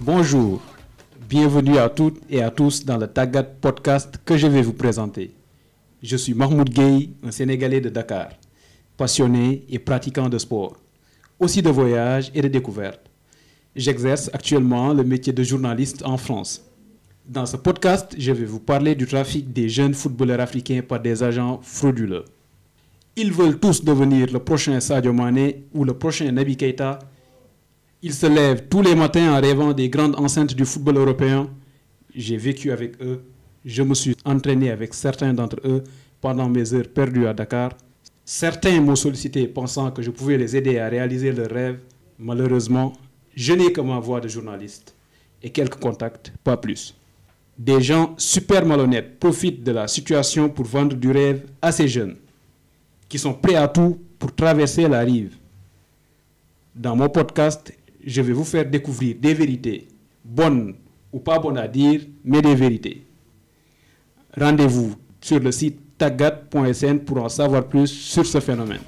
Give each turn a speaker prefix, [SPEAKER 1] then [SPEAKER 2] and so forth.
[SPEAKER 1] Bonjour, bienvenue à toutes et à tous dans le Tagat podcast que je vais vous présenter. Je suis Mahmoud Gueye, un Sénégalais de Dakar, passionné et pratiquant de sport, aussi de voyage et de découverte. J'exerce actuellement le métier de journaliste en France. Dans ce podcast, je vais vous parler du trafic des jeunes footballeurs africains par des agents frauduleux. Ils veulent tous devenir le prochain Sadio Mane ou le prochain Naby Keita. Ils se lèvent tous les matins en rêvant des grandes enceintes du football européen. J'ai vécu avec eux. Je me suis entraîné avec certains d'entre eux pendant mes heures perdues à Dakar. Certains m'ont sollicité pensant que je pouvais les aider à réaliser leurs rêves. Malheureusement, je n'ai que ma voix de journaliste et quelques contacts, pas plus. Des gens super malhonnêtes profitent de la situation pour vendre du rêve à ces jeunes qui sont prêts à tout pour traverser la rive. Dans mon podcast, je vais vous faire découvrir des vérités, bonnes ou pas bonnes à dire, mais des vérités. Rendez-vous sur le site tagat.sn pour en savoir plus sur ce phénomène.